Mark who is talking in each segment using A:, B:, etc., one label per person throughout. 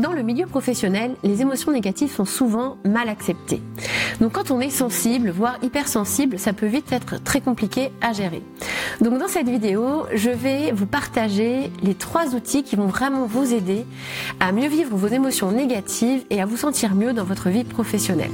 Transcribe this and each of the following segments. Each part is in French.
A: Dans le milieu professionnel, les émotions négatives sont souvent mal acceptées. Donc quand on est sensible, voire hypersensible, ça peut vite être très compliqué à gérer. Donc dans cette vidéo, je vais vous partager les trois outils qui vont vraiment vous aider à mieux vivre vos émotions négatives et à vous sentir mieux dans votre vie professionnelle.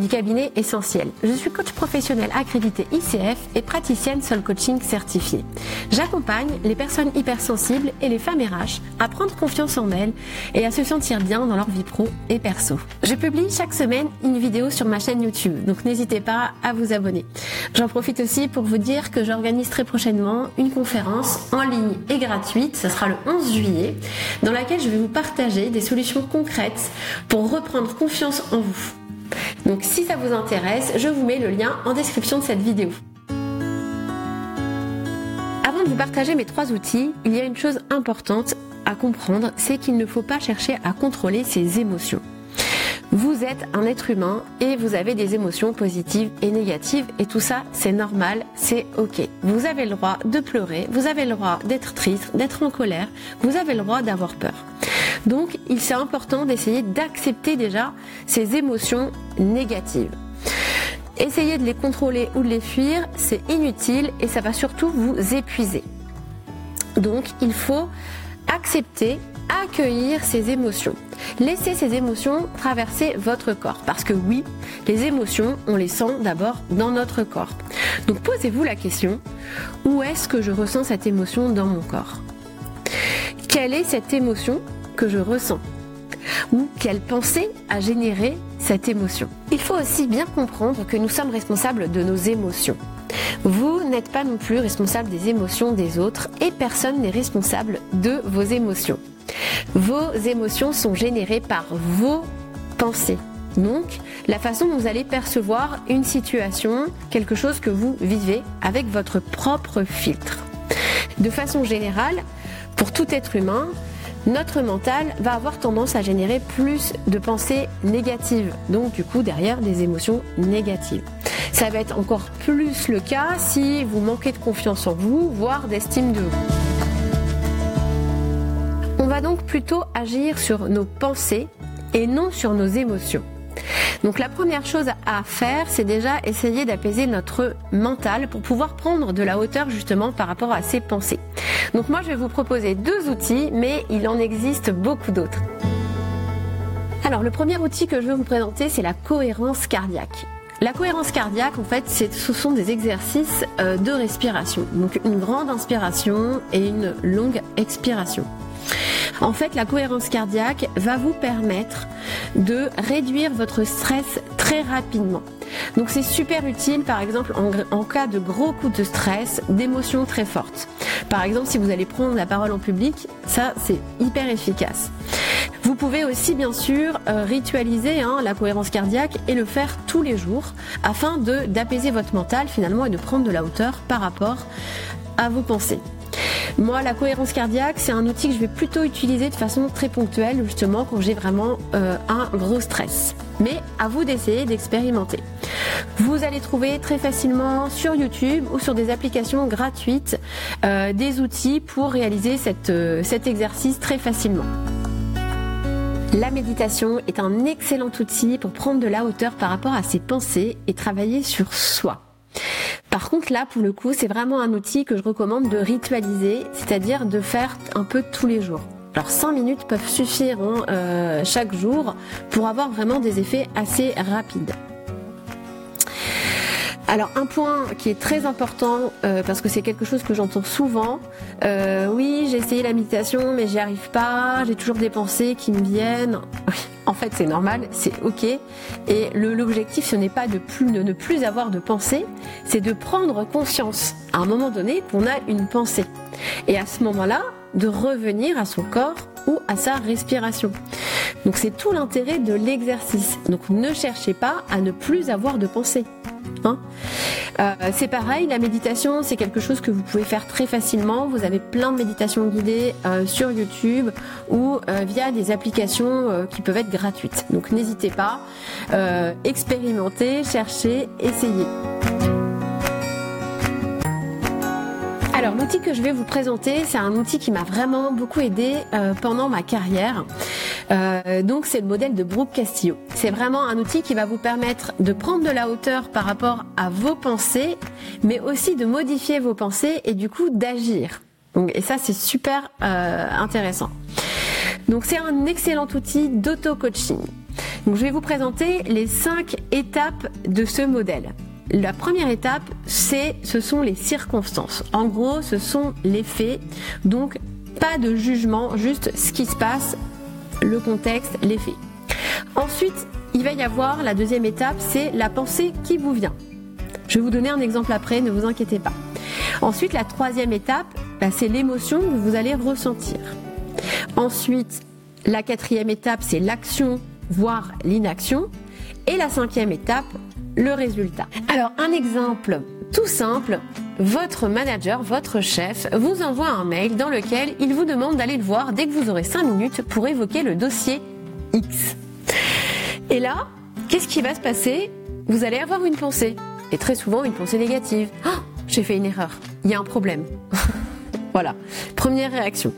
A: Du cabinet Essentiel. Je suis coach professionnel accrédité ICF et praticienne Soul Coaching certifiée. J'accompagne les personnes hypersensibles et les femmes RH à prendre confiance en elles et à se sentir bien dans leur vie pro et perso. Je publie chaque semaine une vidéo sur ma chaîne YouTube, donc n'hésitez pas à vous abonner. J'en profite aussi pour vous dire que j'organise très prochainement une conférence en ligne et gratuite, ce sera le 11 juillet, dans laquelle je vais vous partager des solutions concrètes pour reprendre confiance en vous donc si ça vous intéresse, je vous mets le lien en description de cette vidéo. Avant de vous partager mes trois outils, il y a une chose importante à comprendre, c'est qu'il ne faut pas chercher à contrôler ses émotions. Vous êtes un être humain et vous avez des émotions positives et négatives et tout ça c'est normal, c'est ok. Vous avez le droit de pleurer, vous avez le droit d'être triste, d'être en colère, vous avez le droit d'avoir peur. Donc, il est important d'essayer d'accepter déjà ces émotions négatives. Essayer de les contrôler ou de les fuir, c'est inutile et ça va surtout vous épuiser. Donc, il faut accepter, accueillir ces émotions. Laissez ces émotions traverser votre corps. Parce que oui, les émotions, on les sent d'abord dans notre corps. Donc posez-vous la question, où est-ce que je ressens cette émotion dans mon corps? Quelle est cette émotion? Que je ressens ou quelle pensée a généré cette émotion. Il faut aussi bien comprendre que nous sommes responsables de nos émotions. Vous n'êtes pas non plus responsable des émotions des autres et personne n'est responsable de vos émotions. Vos émotions sont générées par vos pensées. Donc, la façon dont vous allez percevoir une situation, quelque chose que vous vivez avec votre propre filtre. De façon générale, pour tout être humain, notre mental va avoir tendance à générer plus de pensées négatives, donc du coup derrière des émotions négatives. Ça va être encore plus le cas si vous manquez de confiance en vous, voire d'estime de vous. On va donc plutôt agir sur nos pensées et non sur nos émotions. Donc la première chose à faire, c'est déjà essayer d'apaiser notre mental pour pouvoir prendre de la hauteur justement par rapport à ses pensées. Donc moi je vais vous proposer deux outils, mais il en existe beaucoup d'autres. Alors le premier outil que je vais vous présenter, c'est la cohérence cardiaque. La cohérence cardiaque, en fait, ce sont des exercices euh, de respiration. Donc une grande inspiration et une longue expiration. En fait, la cohérence cardiaque va vous permettre de réduire votre stress très rapidement. Donc c'est super utile par exemple en, cas de gros coups de stress, d'émotions très fortes. Par exemple si vous allez prendre la parole en public, ça c'est hyper efficace. Vous pouvez aussi bien sûr euh, ritualiser hein, la cohérence cardiaque et le faire tous les jours afin d'apaiser votre mental finalement et de prendre de la hauteur par rapport à vos pensées. Moi, la cohérence cardiaque, c'est un outil que je vais plutôt utiliser de façon très ponctuelle, justement, quand j'ai vraiment euh, un gros stress. Mais à vous d'essayer d'expérimenter. Vous allez trouver très facilement sur YouTube ou sur des applications gratuites euh, des outils pour réaliser euh, cet exercice très facilement. La méditation est un excellent outil pour prendre de la hauteur par rapport à ses pensées et travailler sur soi. Par contre, là, pour le coup, c'est vraiment un outil que je recommande de ritualiser, c'est-à-dire de faire un peu tous les jours. Alors 5 minutes peuvent suffire hein, euh, chaque jour pour avoir vraiment des effets assez rapides. Alors un point qui est très important euh, parce que c'est quelque chose que j'entends souvent. Euh, oui, j'ai essayé la méditation mais j'y arrive pas. J'ai toujours des pensées qui me viennent. En fait, c'est normal, c'est ok. Et l'objectif, ce n'est pas de, ne plus avoir de pensées, c'est de prendre conscience à un moment donné qu'on a une pensée. Et à ce moment-là, de revenir à son corps ou à sa respiration. Donc c'est tout l'intérêt de l'exercice. Donc ne cherchez pas à ne plus avoir de pensée. Hein. Euh, c'est pareil, la méditation, c'est quelque chose que vous pouvez faire très facilement. Vous avez plein de méditations guidées euh, sur YouTube ou euh, via des applications qui peuvent être gratuites. Donc n'hésitez pas, expérimentez, cherchez, essayez. Alors l'outil que je vais vous présenter, c'est un outil qui m'a vraiment beaucoup aidé pendant ma carrière. Donc c'est le modèle de Brooke Castillo. C'est vraiment un outil qui va vous permettre de prendre de la hauteur par rapport à vos pensées, mais aussi de modifier vos pensées et du coup d'agir. et ça c'est super euh, intéressant. Donc c'est un excellent outil d'auto-coaching. Donc je vais vous présenter les cinq étapes de ce modèle. La première étape, c'est, ce sont les circonstances. En gros, ce sont les faits. Donc, pas de jugement, juste ce qui se passe, le contexte, les faits. Ensuite, il va y avoir la deuxième étape, c'est la pensée qui vous vient. Je vais vous donner un exemple après, ne vous inquiétez pas. Ensuite, la troisième étape, bah, c'est l'émotion que vous allez ressentir. Ensuite, la quatrième étape, c'est l'action, voire l'inaction. Et la cinquième étape, le résultat. Alors un exemple tout simple, votre manager, votre chef vous envoie un mail dans lequel il vous demande d'aller le voir dès que vous aurez 5 minutes pour évoquer le dossier X. Et là, qu'est-ce qui va se passer? Vous allez avoir une pensée, et très souvent une pensée négative. Oh, j'ai fait une erreur, il y a un problème. voilà, première réaction.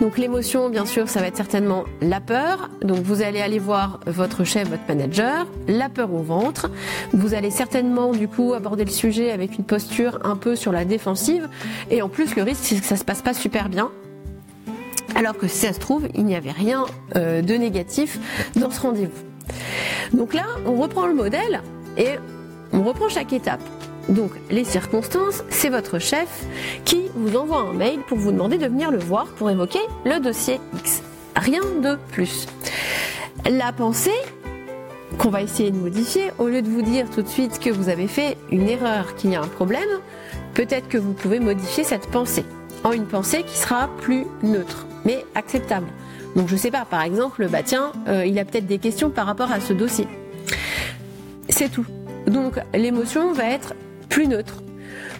A: Donc l'émotion, bien sûr, ça va être certainement la peur. Donc vous allez aller voir votre chef, votre manager, la peur au ventre. Vous allez certainement du coup aborder le sujet avec une posture un peu sur la défensive. Et en plus, le risque, c'est que ça se passe pas super bien. Alors que si ça se trouve, il n'y avait rien euh, de négatif dans ce rendez-vous. Donc là, on reprend le modèle et on reprend chaque étape. Donc les circonstances, c'est votre chef qui vous envoie un mail pour vous demander de venir le voir pour évoquer le dossier X. Rien de plus. La pensée qu'on va essayer de modifier, au lieu de vous dire tout de suite que vous avez fait une erreur, qu'il y a un problème, peut-être que vous pouvez modifier cette pensée en une pensée qui sera plus neutre, mais acceptable. Donc je sais pas, par exemple, bah tiens, euh, il a peut-être des questions par rapport à ce dossier. C'est tout. Donc l'émotion va être plus neutre.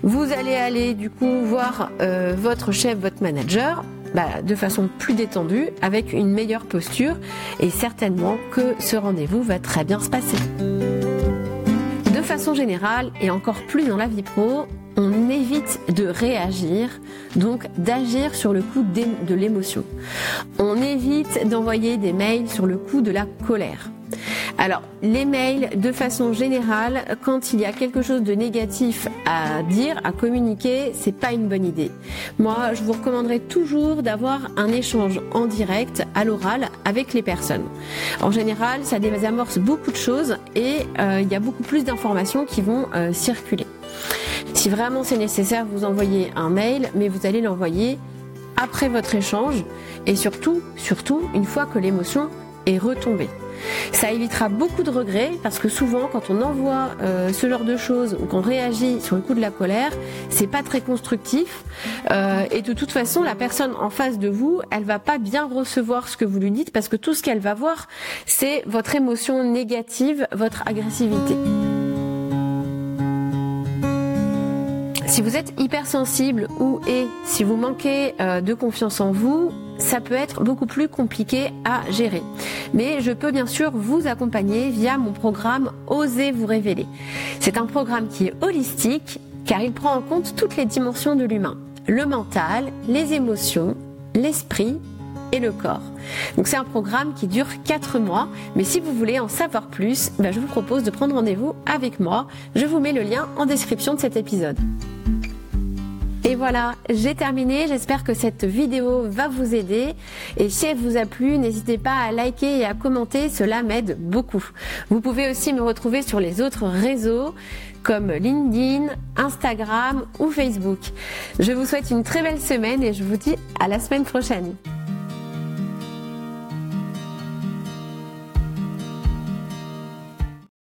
A: Vous allez aller du coup voir euh, votre chef, votre manager, bah, de façon plus détendue, avec une meilleure posture, et certainement que ce rendez-vous va très bien se passer. De façon générale, et encore plus dans la vie pro, on évite de réagir, donc d'agir sur le coup de l'émotion. On évite d'envoyer des mails sur le coup de la colère. Alors, les mails, de façon générale, quand il y a quelque chose de négatif à dire, à communiquer, c'est pas une bonne idée. Moi, je vous recommanderais toujours d'avoir un échange en direct, à l'oral, avec les personnes. En général, ça désamorce beaucoup de choses et euh, il y a beaucoup plus d'informations qui vont euh, circuler. Si vraiment c'est nécessaire, vous envoyez un mail, mais vous allez l'envoyer après votre échange et surtout, surtout, une fois que l'émotion est retombée. Ça évitera beaucoup de regrets parce que souvent quand on envoie euh, ce genre de choses ou qu'on réagit sur le coup de la colère, c'est pas très constructif euh, et de toute façon la personne en face de vous, elle va pas bien recevoir ce que vous lui dites parce que tout ce qu'elle va voir, c'est votre émotion négative, votre agressivité. Si vous êtes hypersensible ou et si vous manquez euh, de confiance en vous, ça peut être beaucoup plus compliqué à gérer. Mais je peux bien sûr vous accompagner via mon programme Osez vous révéler. C'est un programme qui est holistique car il prend en compte toutes les dimensions de l'humain. Le mental, les émotions, l'esprit et le corps. Donc c'est un programme qui dure 4 mois, mais si vous voulez en savoir plus, ben, je vous propose de prendre rendez-vous avec moi. Je vous mets le lien en description de cet épisode. Et voilà, j'ai terminé. J'espère que cette vidéo va vous aider. Et si elle vous a plu, n'hésitez pas à liker et à commenter. Cela m'aide beaucoup. Vous pouvez aussi me retrouver sur les autres réseaux comme LinkedIn, Instagram ou Facebook. Je vous souhaite une très belle semaine et je vous dis à la semaine prochaine.